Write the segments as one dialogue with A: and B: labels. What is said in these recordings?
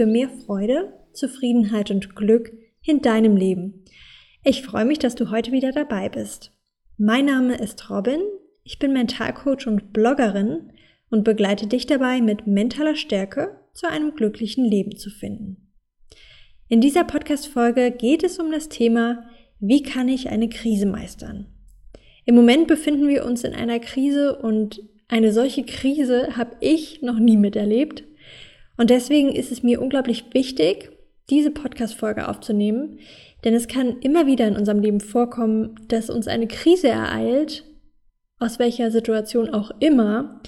A: für mehr Freude, Zufriedenheit und Glück in deinem Leben. Ich freue mich, dass du heute wieder dabei bist. Mein Name ist Robin, ich bin Mentalcoach und Bloggerin und begleite dich dabei, mit mentaler Stärke zu einem glücklichen Leben zu finden. In dieser Podcast-Folge geht es um das Thema, wie kann ich eine Krise meistern? Im Moment befinden wir uns in einer Krise und eine solche Krise habe ich noch nie miterlebt. Und deswegen ist es mir unglaublich wichtig, diese Podcast-Folge aufzunehmen, denn es kann immer wieder in unserem Leben vorkommen, dass uns eine Krise ereilt, aus welcher Situation auch immer,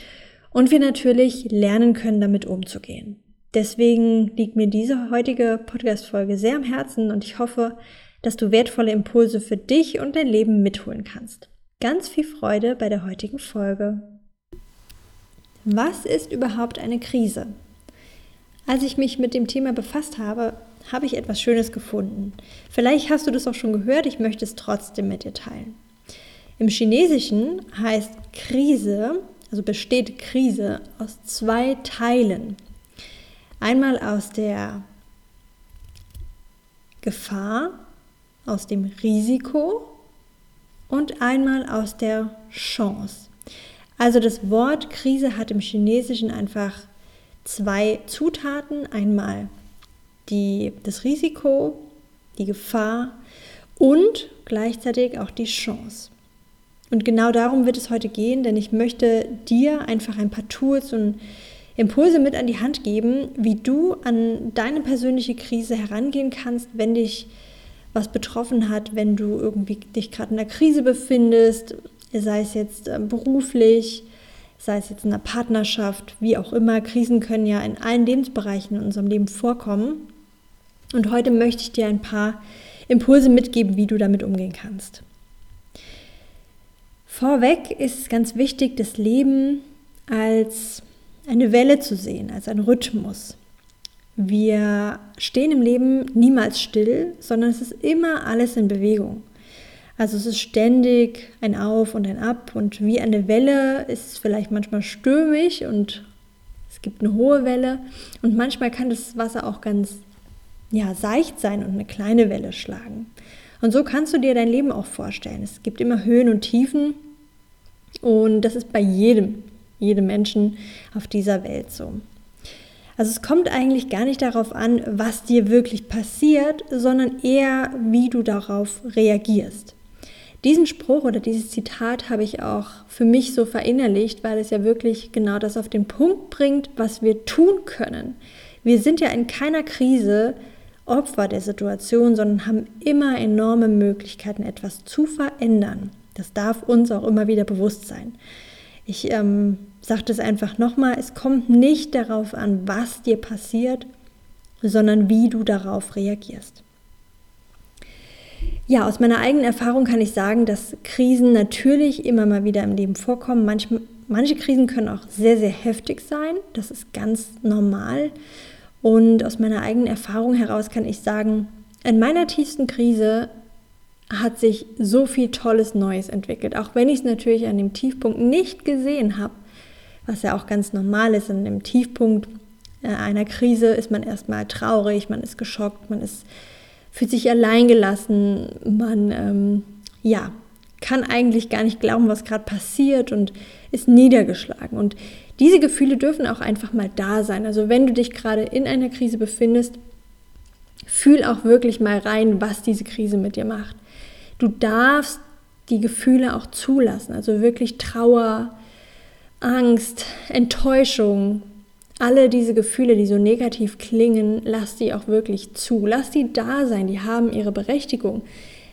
A: und wir natürlich lernen können, damit umzugehen. Deswegen liegt mir diese heutige Podcast-Folge sehr am Herzen und ich hoffe, dass du wertvolle Impulse für dich und dein Leben mitholen kannst. Ganz viel Freude bei der heutigen Folge. Was ist überhaupt eine Krise? Als ich mich mit dem Thema befasst habe, habe ich etwas Schönes gefunden. Vielleicht hast du das auch schon gehört, ich möchte es trotzdem mit dir teilen. Im Chinesischen heißt Krise, also besteht Krise aus zwei Teilen. Einmal aus der Gefahr, aus dem Risiko und einmal aus der Chance. Also das Wort Krise hat im Chinesischen einfach zwei Zutaten. Einmal die, das Risiko, die Gefahr und gleichzeitig auch die Chance. Und genau darum wird es heute gehen, denn ich möchte dir einfach ein paar Tools und Impulse mit an die Hand geben, wie du an deine persönliche Krise herangehen kannst, wenn dich was betroffen hat, wenn du irgendwie dich gerade in einer Krise befindest, sei es jetzt äh, beruflich, sei es jetzt in einer Partnerschaft, wie auch immer. Krisen können ja in allen Lebensbereichen in unserem Leben vorkommen. Und heute möchte ich dir ein paar Impulse mitgeben, wie du damit umgehen kannst. Vorweg ist es ganz wichtig, das Leben als eine Welle zu sehen, als einen Rhythmus. Wir stehen im Leben niemals still, sondern es ist immer alles in Bewegung. Also es ist ständig ein Auf und ein Ab und wie eine Welle ist es vielleicht manchmal stürmisch und es gibt eine hohe Welle und manchmal kann das Wasser auch ganz ja, seicht sein und eine kleine Welle schlagen. Und so kannst du dir dein Leben auch vorstellen. Es gibt immer Höhen und Tiefen und das ist bei jedem, jedem Menschen auf dieser Welt so. Also es kommt eigentlich gar nicht darauf an, was dir wirklich passiert, sondern eher, wie du darauf reagierst. Diesen Spruch oder dieses Zitat habe ich auch für mich so verinnerlicht, weil es ja wirklich genau das auf den Punkt bringt, was wir tun können. Wir sind ja in keiner Krise Opfer der Situation, sondern haben immer enorme Möglichkeiten, etwas zu verändern. Das darf uns auch immer wieder bewusst sein. Ich ähm, sage das einfach nochmal, es kommt nicht darauf an, was dir passiert, sondern wie du darauf reagierst. Ja, aus meiner eigenen Erfahrung kann ich sagen, dass Krisen natürlich immer mal wieder im Leben vorkommen. Manche, manche Krisen können auch sehr, sehr heftig sein. Das ist ganz normal. Und aus meiner eigenen Erfahrung heraus kann ich sagen, in meiner tiefsten Krise hat sich so viel Tolles Neues entwickelt. Auch wenn ich es natürlich an dem Tiefpunkt nicht gesehen habe, was ja auch ganz normal ist. In dem Tiefpunkt äh, einer Krise ist man erstmal traurig, man ist geschockt, man ist fühlt sich alleingelassen, man ähm, ja, kann eigentlich gar nicht glauben, was gerade passiert und ist niedergeschlagen. Und diese Gefühle dürfen auch einfach mal da sein. Also wenn du dich gerade in einer Krise befindest, fühl auch wirklich mal rein, was diese Krise mit dir macht. Du darfst die Gefühle auch zulassen, also wirklich Trauer, Angst, Enttäuschung, alle diese Gefühle, die so negativ klingen, lass die auch wirklich zu. Lass die da sein, die haben ihre Berechtigung,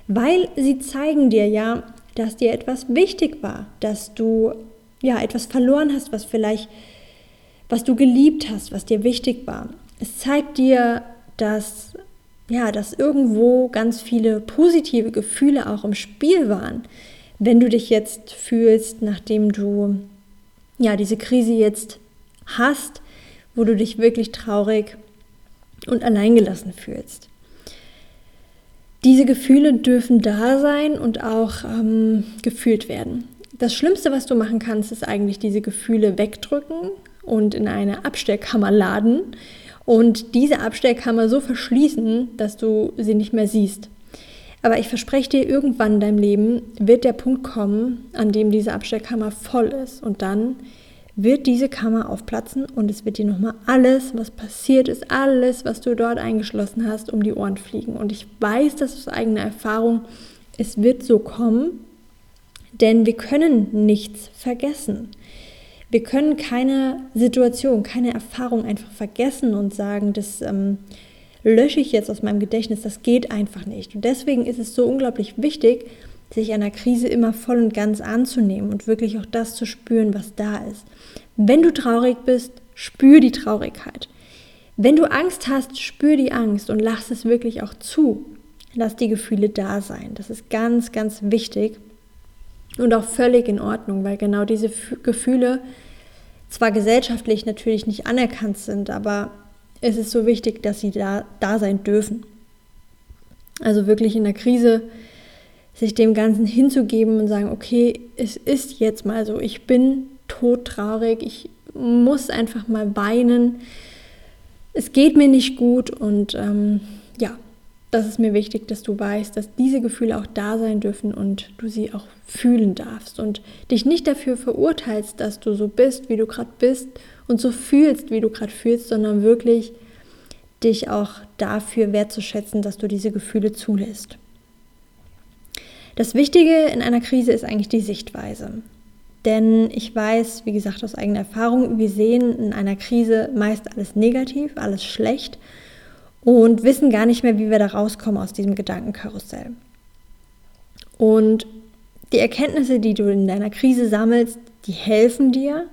A: weil sie zeigen dir ja, dass dir etwas wichtig war, dass du ja etwas verloren hast, was vielleicht was du geliebt hast, was dir wichtig war. Es zeigt dir, dass ja, dass irgendwo ganz viele positive Gefühle auch im Spiel waren. Wenn du dich jetzt fühlst, nachdem du ja diese Krise jetzt hast, wo du dich wirklich traurig und alleingelassen fühlst. Diese Gefühle dürfen da sein und auch ähm, gefühlt werden. Das Schlimmste, was du machen kannst, ist eigentlich diese Gefühle wegdrücken und in eine Abstellkammer laden und diese Abstellkammer so verschließen, dass du sie nicht mehr siehst. Aber ich verspreche dir, irgendwann in deinem Leben wird der Punkt kommen, an dem diese Abstellkammer voll ist. Und dann wird diese Kammer aufplatzen und es wird dir nochmal alles, was passiert ist, alles, was du dort eingeschlossen hast, um die Ohren fliegen. Und ich weiß das aus eigener Erfahrung, es wird so kommen, denn wir können nichts vergessen. Wir können keine Situation, keine Erfahrung einfach vergessen und sagen, das ähm, lösche ich jetzt aus meinem Gedächtnis. Das geht einfach nicht. Und deswegen ist es so unglaublich wichtig, sich einer Krise immer voll und ganz anzunehmen und wirklich auch das zu spüren, was da ist. Wenn du traurig bist, spür die Traurigkeit. Wenn du Angst hast, spür die Angst und lass es wirklich auch zu. Lass die Gefühle da sein. Das ist ganz, ganz wichtig und auch völlig in Ordnung, weil genau diese Gefühle zwar gesellschaftlich natürlich nicht anerkannt sind, aber es ist so wichtig, dass sie da, da sein dürfen. Also wirklich in der Krise sich dem Ganzen hinzugeben und sagen, okay, es ist jetzt mal so, ich bin todtraurig, ich muss einfach mal weinen, es geht mir nicht gut und ähm, ja, das ist mir wichtig, dass du weißt, dass diese Gefühle auch da sein dürfen und du sie auch fühlen darfst und dich nicht dafür verurteilst, dass du so bist, wie du gerade bist und so fühlst, wie du gerade fühlst, sondern wirklich dich auch dafür wertzuschätzen, dass du diese Gefühle zulässt. Das Wichtige in einer Krise ist eigentlich die Sichtweise. Denn ich weiß, wie gesagt, aus eigener Erfahrung, wir sehen in einer Krise meist alles negativ, alles schlecht und wissen gar nicht mehr, wie wir da rauskommen aus diesem Gedankenkarussell. Und die Erkenntnisse, die du in deiner Krise sammelst, die helfen dir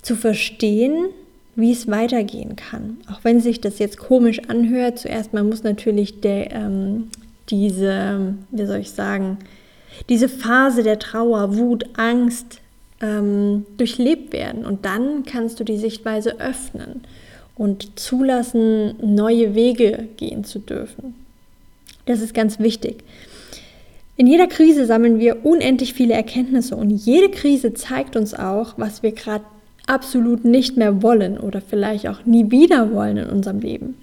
A: zu verstehen, wie es weitergehen kann. Auch wenn sich das jetzt komisch anhört, zuerst mal muss natürlich der, ähm, diese, wie soll ich sagen, diese Phase der Trauer, Wut, Angst ähm, durchlebt werden. Und dann kannst du die Sichtweise öffnen und zulassen, neue Wege gehen zu dürfen. Das ist ganz wichtig. In jeder Krise sammeln wir unendlich viele Erkenntnisse und jede Krise zeigt uns auch, was wir gerade absolut nicht mehr wollen oder vielleicht auch nie wieder wollen in unserem Leben.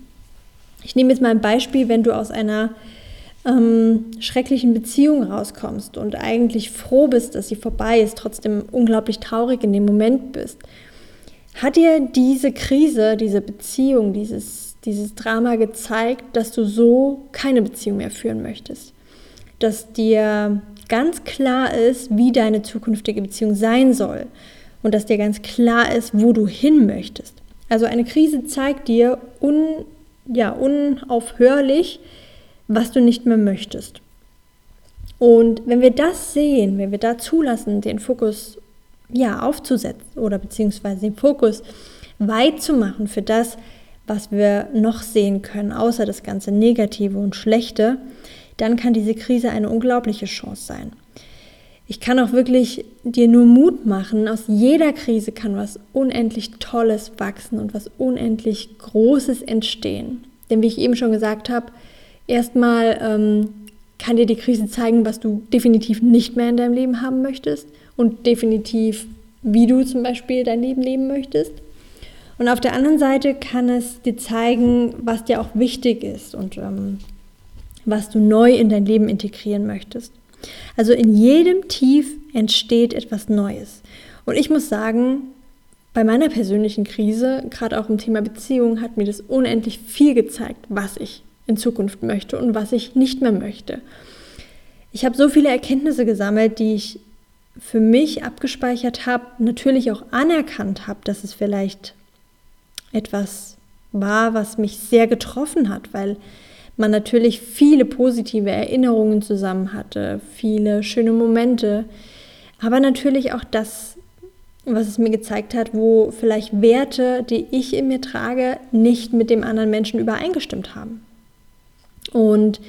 A: Ich nehme jetzt mal ein Beispiel, wenn du aus einer ähm, schrecklichen Beziehung rauskommst und eigentlich froh bist, dass sie vorbei ist, trotzdem unglaublich traurig in dem Moment bist hat dir diese Krise, diese Beziehung, dieses, dieses Drama gezeigt, dass du so keine Beziehung mehr führen möchtest? Dass dir ganz klar ist, wie deine zukünftige Beziehung sein soll und dass dir ganz klar ist, wo du hin möchtest. Also eine Krise zeigt dir un, ja, unaufhörlich, was du nicht mehr möchtest. Und wenn wir das sehen, wenn wir da zulassen, den Fokus ja, aufzusetzen oder beziehungsweise den Fokus weit zu machen für das, was wir noch sehen können, außer das ganze Negative und Schlechte, dann kann diese Krise eine unglaubliche Chance sein. Ich kann auch wirklich dir nur Mut machen, aus jeder Krise kann was unendlich Tolles wachsen und was unendlich Großes entstehen. Denn wie ich eben schon gesagt habe, erstmal ähm, kann dir die Krise zeigen, was du definitiv nicht mehr in deinem Leben haben möchtest und definitiv, wie du zum Beispiel dein Leben leben möchtest. Und auf der anderen Seite kann es dir zeigen, was dir auch wichtig ist und ähm, was du neu in dein Leben integrieren möchtest. Also in jedem Tief entsteht etwas Neues. Und ich muss sagen, bei meiner persönlichen Krise, gerade auch im Thema Beziehung, hat mir das unendlich viel gezeigt, was ich in Zukunft möchte und was ich nicht mehr möchte. Ich habe so viele Erkenntnisse gesammelt, die ich für mich abgespeichert habe, natürlich auch anerkannt habe, dass es vielleicht etwas war, was mich sehr getroffen hat, weil man natürlich viele positive Erinnerungen zusammen hatte, viele schöne Momente, aber natürlich auch das, was es mir gezeigt hat, wo vielleicht Werte, die ich in mir trage, nicht mit dem anderen Menschen übereingestimmt haben. Und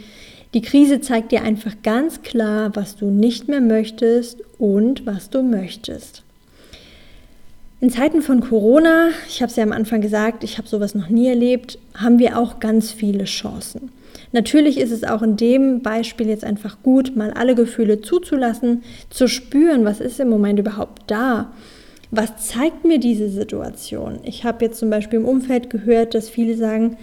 A: die Krise zeigt dir einfach ganz klar, was du nicht mehr möchtest und was du möchtest. In Zeiten von Corona, ich habe es ja am Anfang gesagt, ich habe sowas noch nie erlebt, haben wir auch ganz viele Chancen. Natürlich ist es auch in dem Beispiel jetzt einfach gut, mal alle Gefühle zuzulassen, zu spüren, was ist im Moment überhaupt da, Was zeigt mir diese Situation? Ich habe jetzt zum Beispiel im Umfeld gehört, dass viele sagen,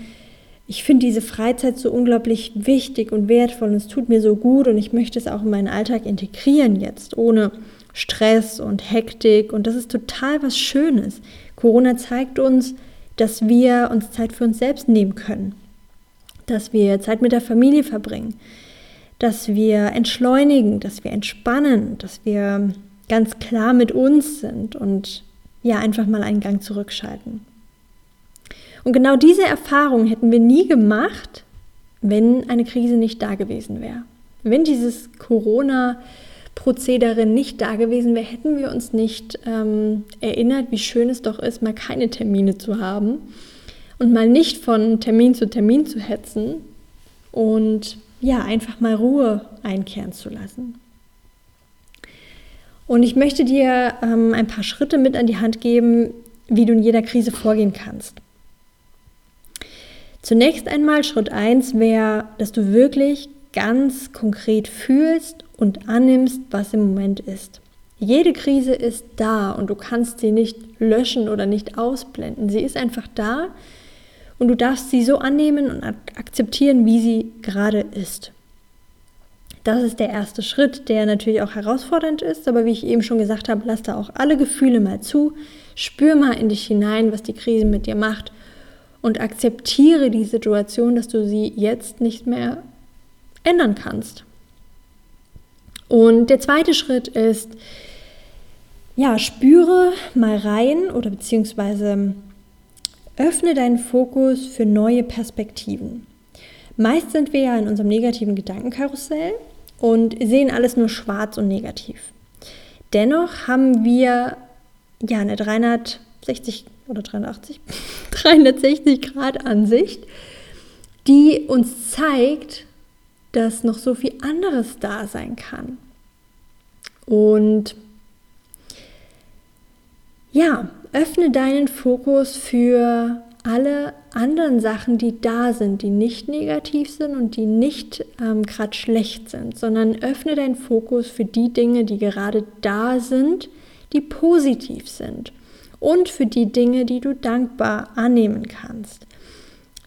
A: ich finde diese Freizeit so unglaublich wichtig und wertvoll und es tut mir so gut und ich möchte es auch in meinen Alltag integrieren jetzt, ohne Stress und Hektik und das ist total was Schönes. Corona zeigt uns, dass wir uns Zeit für uns selbst nehmen können, dass wir Zeit mit der Familie verbringen, dass wir entschleunigen, dass wir entspannen, dass wir ganz klar mit uns sind und ja einfach mal einen Gang zurückschalten. Und genau diese Erfahrung hätten wir nie gemacht, wenn eine Krise nicht da gewesen wäre. Wenn dieses Corona-Prozedere nicht da gewesen wäre, hätten wir uns nicht ähm, erinnert, wie schön es doch ist, mal keine Termine zu haben und mal nicht von Termin zu Termin zu hetzen und ja, einfach mal Ruhe einkehren zu lassen. Und ich möchte dir ähm, ein paar Schritte mit an die Hand geben, wie du in jeder Krise vorgehen kannst. Zunächst einmal Schritt 1 wäre, dass du wirklich ganz konkret fühlst und annimmst, was im Moment ist. Jede Krise ist da und du kannst sie nicht löschen oder nicht ausblenden. Sie ist einfach da und du darfst sie so annehmen und akzeptieren, wie sie gerade ist. Das ist der erste Schritt, der natürlich auch herausfordernd ist, aber wie ich eben schon gesagt habe, lass da auch alle Gefühle mal zu, spür mal in dich hinein, was die Krise mit dir macht und akzeptiere die Situation, dass du sie jetzt nicht mehr ändern kannst. Und der zweite Schritt ist, ja, spüre mal rein oder beziehungsweise öffne deinen Fokus für neue Perspektiven. Meist sind wir ja in unserem negativen Gedankenkarussell und sehen alles nur schwarz und negativ. Dennoch haben wir ja eine 360 oder 380, 360 Grad Ansicht, die uns zeigt, dass noch so viel anderes da sein kann. Und ja, öffne deinen Fokus für alle anderen Sachen, die da sind, die nicht negativ sind und die nicht ähm, gerade schlecht sind, sondern öffne deinen Fokus für die Dinge, die gerade da sind, die positiv sind und für die Dinge, die du dankbar annehmen kannst.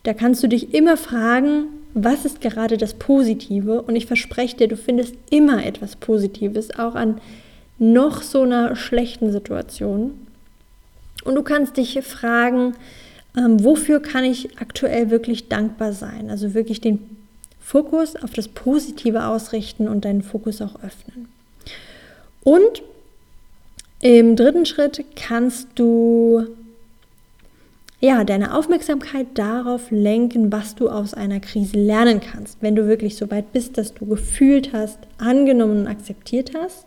A: Da kannst du dich immer fragen, was ist gerade das Positive? Und ich verspreche dir, du findest immer etwas Positives, auch an noch so einer schlechten Situation. Und du kannst dich fragen, ähm, wofür kann ich aktuell wirklich dankbar sein? Also wirklich den Fokus auf das Positive ausrichten und deinen Fokus auch öffnen. Und im dritten Schritt kannst du ja, deine Aufmerksamkeit darauf lenken, was du aus einer Krise lernen kannst. Wenn du wirklich so weit bist, dass du gefühlt hast, angenommen und akzeptiert hast,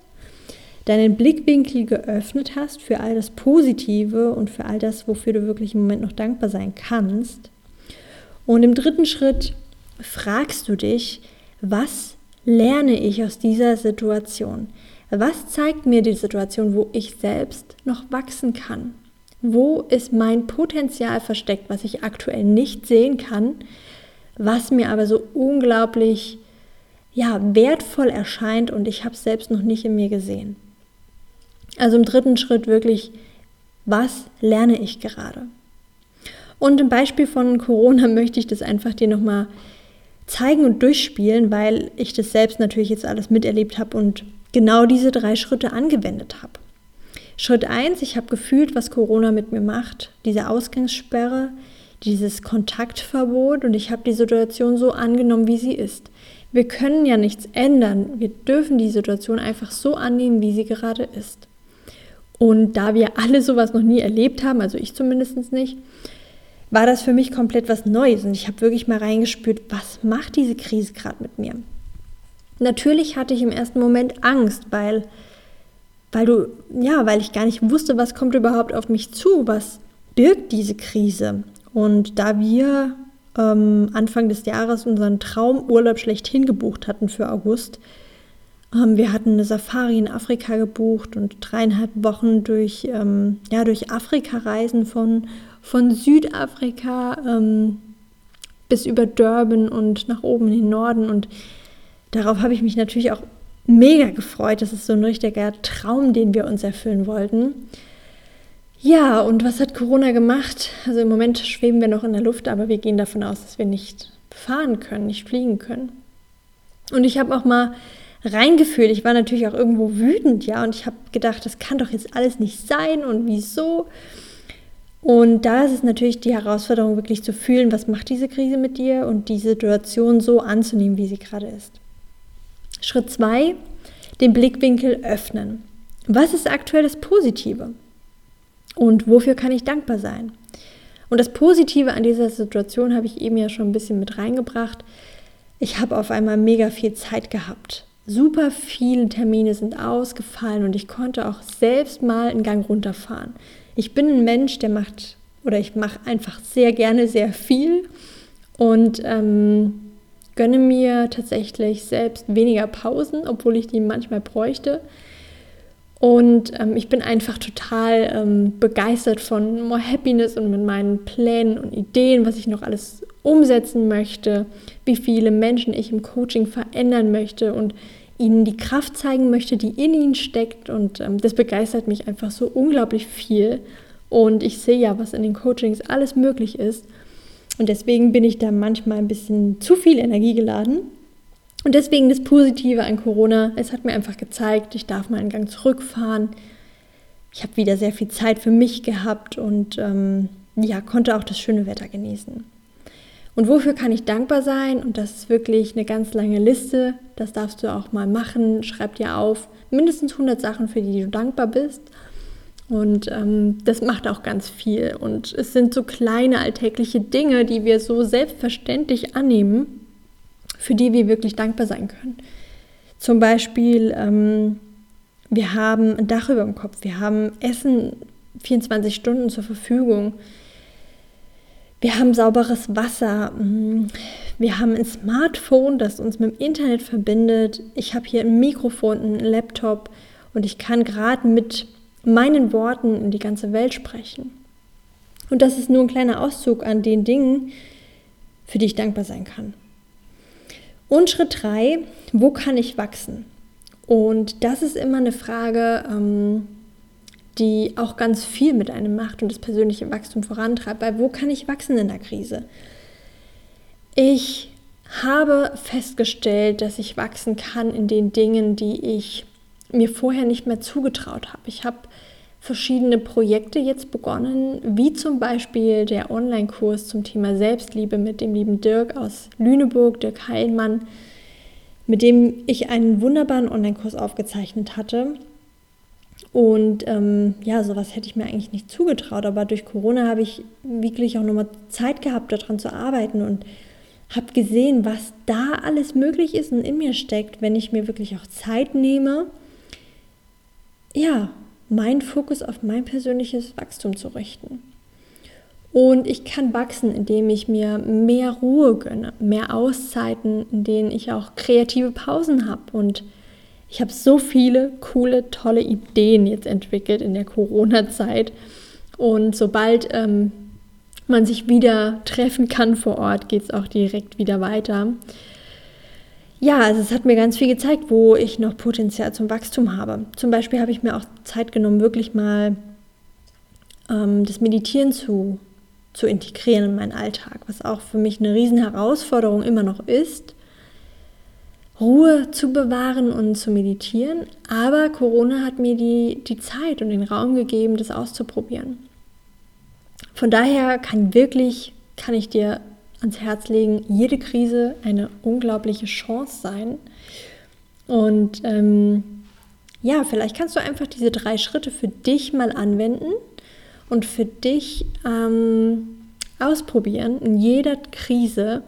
A: deinen Blickwinkel geöffnet hast für all das Positive und für all das, wofür du wirklich im Moment noch dankbar sein kannst. Und im dritten Schritt fragst du dich, was lerne ich aus dieser Situation? Was zeigt mir die Situation, wo ich selbst noch wachsen kann? Wo ist mein Potenzial versteckt, was ich aktuell nicht sehen kann, was mir aber so unglaublich ja, wertvoll erscheint und ich habe es selbst noch nicht in mir gesehen? Also im dritten Schritt wirklich, was lerne ich gerade? Und im Beispiel von Corona möchte ich das einfach dir nochmal zeigen und durchspielen, weil ich das selbst natürlich jetzt alles miterlebt habe und genau diese drei Schritte angewendet habe. Schritt 1, ich habe gefühlt, was Corona mit mir macht, diese Ausgangssperre, dieses Kontaktverbot und ich habe die Situation so angenommen, wie sie ist. Wir können ja nichts ändern, wir dürfen die Situation einfach so annehmen, wie sie gerade ist. Und da wir alle sowas noch nie erlebt haben, also ich zumindest nicht, war das für mich komplett was Neues. Und ich habe wirklich mal reingespürt, was macht diese Krise gerade mit mir? Natürlich hatte ich im ersten Moment Angst, weil, weil du, ja, weil ich gar nicht wusste, was kommt überhaupt auf mich zu, was birgt diese Krise. Und da wir ähm, Anfang des Jahres unseren Traumurlaub schlechthin gebucht hatten für August, ähm, wir hatten eine Safari in Afrika gebucht und dreieinhalb Wochen durch, ähm, ja, durch Afrika reisen von, von Südafrika ähm, bis über Durban und nach oben in den Norden. Und darauf habe ich mich natürlich auch mega gefreut. Das ist so ein richtiger Traum, den wir uns erfüllen wollten. Ja, und was hat Corona gemacht? Also im Moment schweben wir noch in der Luft, aber wir gehen davon aus, dass wir nicht fahren können, nicht fliegen können. Und ich habe auch mal reingefühlt. Ich war natürlich auch irgendwo wütend, ja, und ich habe gedacht, das kann doch jetzt alles nicht sein und wieso. Und da ist es natürlich die Herausforderung, wirklich zu fühlen, was macht diese Krise mit dir und die Situation so anzunehmen, wie sie gerade ist. Schritt zwei, den Blickwinkel öffnen. Was ist aktuell das Positive? Und wofür kann ich dankbar sein? Und das Positive an dieser Situation habe ich eben ja schon ein bisschen mit reingebracht. Ich habe auf einmal mega viel Zeit gehabt. Super viele Termine sind ausgefallen und ich konnte auch selbst mal einen Gang runterfahren. Ich bin ein Mensch, der macht oder ich mache einfach sehr gerne sehr viel und ähm, gönne mir tatsächlich selbst weniger Pausen, obwohl ich die manchmal bräuchte. Und ähm, ich bin einfach total ähm, begeistert von More Happiness und mit meinen Plänen und Ideen, was ich noch alles umsetzen möchte, wie viele Menschen ich im Coaching verändern möchte und ihnen die Kraft zeigen möchte, die in ihnen steckt. Und ähm, das begeistert mich einfach so unglaublich viel. Und ich sehe ja, was in den Coachings alles möglich ist. Und deswegen bin ich da manchmal ein bisschen zu viel Energie geladen. Und deswegen das Positive an Corona, es hat mir einfach gezeigt, ich darf mal einen Gang zurückfahren. Ich habe wieder sehr viel Zeit für mich gehabt und ähm, ja, konnte auch das schöne Wetter genießen. Und wofür kann ich dankbar sein? Und das ist wirklich eine ganz lange Liste. Das darfst du auch mal machen. Schreib dir auf mindestens 100 Sachen, für die du dankbar bist. Und ähm, das macht auch ganz viel. Und es sind so kleine alltägliche Dinge, die wir so selbstverständlich annehmen, für die wir wirklich dankbar sein können. Zum Beispiel, ähm, wir haben ein Dach über dem Kopf, wir haben Essen 24 Stunden zur Verfügung. Wir haben sauberes Wasser. Mm, wir haben ein Smartphone, das uns mit dem Internet verbindet. Ich habe hier ein Mikrofon, einen Laptop und ich kann gerade mit meinen Worten in die ganze Welt sprechen. Und das ist nur ein kleiner Auszug an den Dingen, für die ich dankbar sein kann. Und Schritt drei, wo kann ich wachsen? Und das ist immer eine Frage, ähm, die auch ganz viel mit einem macht und das persönliche Wachstum vorantreibt. Weil wo kann ich wachsen in der Krise? Ich habe festgestellt, dass ich wachsen kann in den Dingen, die ich mir vorher nicht mehr zugetraut habe. Ich habe verschiedene Projekte jetzt begonnen, wie zum Beispiel der Online-Kurs zum Thema Selbstliebe mit dem lieben Dirk aus Lüneburg, Dirk Heilmann, mit dem ich einen wunderbaren Online-Kurs aufgezeichnet hatte und ähm, ja, sowas hätte ich mir eigentlich nicht zugetraut. Aber durch Corona habe ich wirklich auch nochmal Zeit gehabt, daran zu arbeiten und habe gesehen, was da alles möglich ist und in mir steckt, wenn ich mir wirklich auch Zeit nehme, ja, meinen Fokus auf mein persönliches Wachstum zu richten. Und ich kann wachsen, indem ich mir mehr Ruhe gönne, mehr Auszeiten, in denen ich auch kreative Pausen habe und ich habe so viele coole, tolle Ideen jetzt entwickelt in der Corona-Zeit. Und sobald ähm, man sich wieder treffen kann vor Ort, geht es auch direkt wieder weiter. Ja, also es hat mir ganz viel gezeigt, wo ich noch Potenzial zum Wachstum habe. Zum Beispiel habe ich mir auch Zeit genommen, wirklich mal ähm, das Meditieren zu, zu integrieren in meinen Alltag, was auch für mich eine riesen Herausforderung immer noch ist. Ruhe zu bewahren und zu meditieren. Aber Corona hat mir die, die Zeit und den Raum gegeben, das auszuprobieren. Von daher kann wirklich, kann ich dir ans Herz legen, jede Krise eine unglaubliche Chance sein. Und ähm, ja, vielleicht kannst du einfach diese drei Schritte für dich mal anwenden und für dich ähm, ausprobieren in jeder Krise,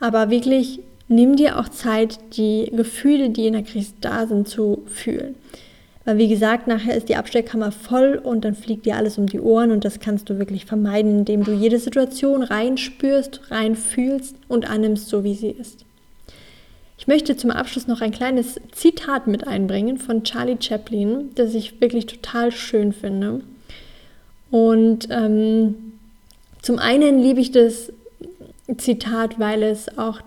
A: aber wirklich nimm dir auch Zeit, die Gefühle, die in der Krise da sind, zu fühlen. Weil wie gesagt, nachher ist die Abstellkammer voll und dann fliegt dir alles um die Ohren und das kannst du wirklich vermeiden, indem du jede Situation reinspürst, reinfühlst und annimmst, so wie sie ist. Ich möchte zum Abschluss noch ein kleines Zitat mit einbringen von Charlie Chaplin, das ich wirklich total schön finde. Und ähm, zum einen liebe ich das Zitat, weil es auch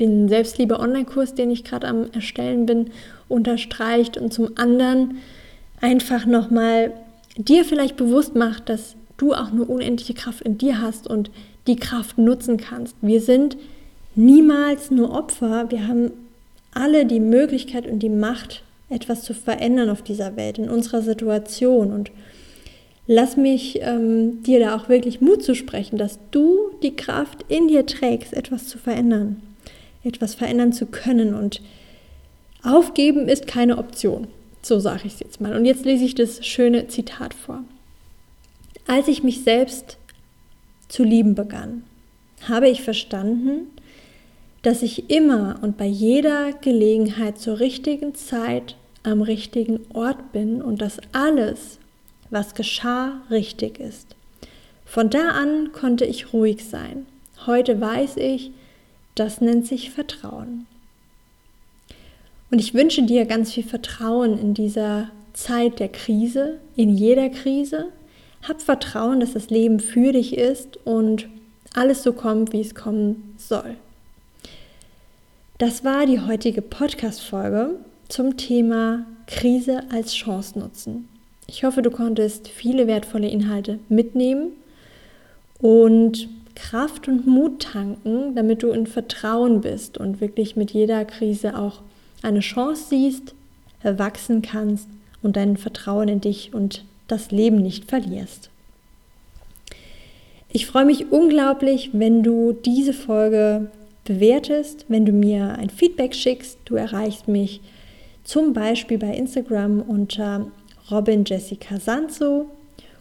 A: den Selbstliebe-Online-Kurs, den ich gerade am Erstellen bin, unterstreicht und zum anderen einfach nochmal dir vielleicht bewusst macht, dass du auch eine unendliche Kraft in dir hast und die Kraft nutzen kannst. Wir sind niemals nur Opfer, wir haben alle die Möglichkeit und die Macht, etwas zu verändern auf dieser Welt, in unserer Situation. Und lass mich ähm, dir da auch wirklich Mut zu sprechen, dass du die Kraft in dir trägst, etwas zu verändern, etwas verändern zu können. Und aufgeben ist keine Option. So sage ich es jetzt mal. Und jetzt lese ich das schöne Zitat vor. Als ich mich selbst zu lieben begann, habe ich verstanden, dass ich immer und bei jeder Gelegenheit zur richtigen Zeit am richtigen Ort bin und dass alles, was geschah, richtig ist. Von da an konnte ich ruhig sein. Heute weiß ich, das nennt sich Vertrauen. Und ich wünsche dir ganz viel Vertrauen in dieser Zeit der Krise, in jeder Krise. Hab Vertrauen, dass das Leben für dich ist und alles so kommt, wie es kommen soll. Das war die heutige Podcast-Folge zum Thema Krise als Chance nutzen. Ich hoffe, du konntest viele wertvolle Inhalte mitnehmen und Kraft und Mut tanken, damit du in Vertrauen bist und wirklich mit jeder Krise auch eine Chance siehst, erwachsen kannst und dein Vertrauen in dich und das Leben nicht verlierst. Ich freue mich unglaublich, wenn du diese Folge bewertest, wenn du mir ein Feedback schickst. Du erreichst mich zum Beispiel bei Instagram unter Robin Jessica Sanzo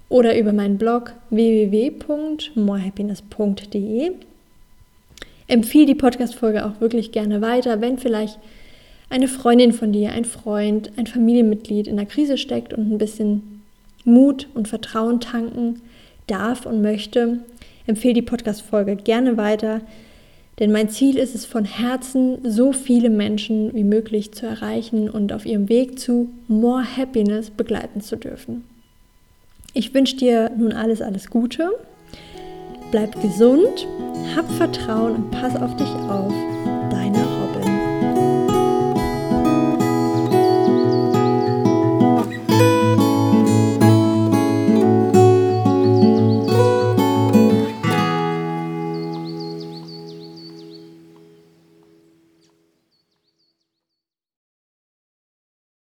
A: oder über meinen Blog www.morehappiness.de. Empfehle die Podcast-Folge auch wirklich gerne weiter, wenn vielleicht eine Freundin von dir, ein Freund, ein Familienmitglied in der Krise steckt und ein bisschen Mut und Vertrauen tanken darf und möchte. Empfehle die Podcast-Folge gerne weiter. Denn mein Ziel ist es von Herzen, so viele Menschen wie möglich zu erreichen und auf ihrem Weg zu More Happiness begleiten zu dürfen. Ich wünsche dir nun alles, alles Gute. Bleib gesund, hab Vertrauen und pass auf dich auf.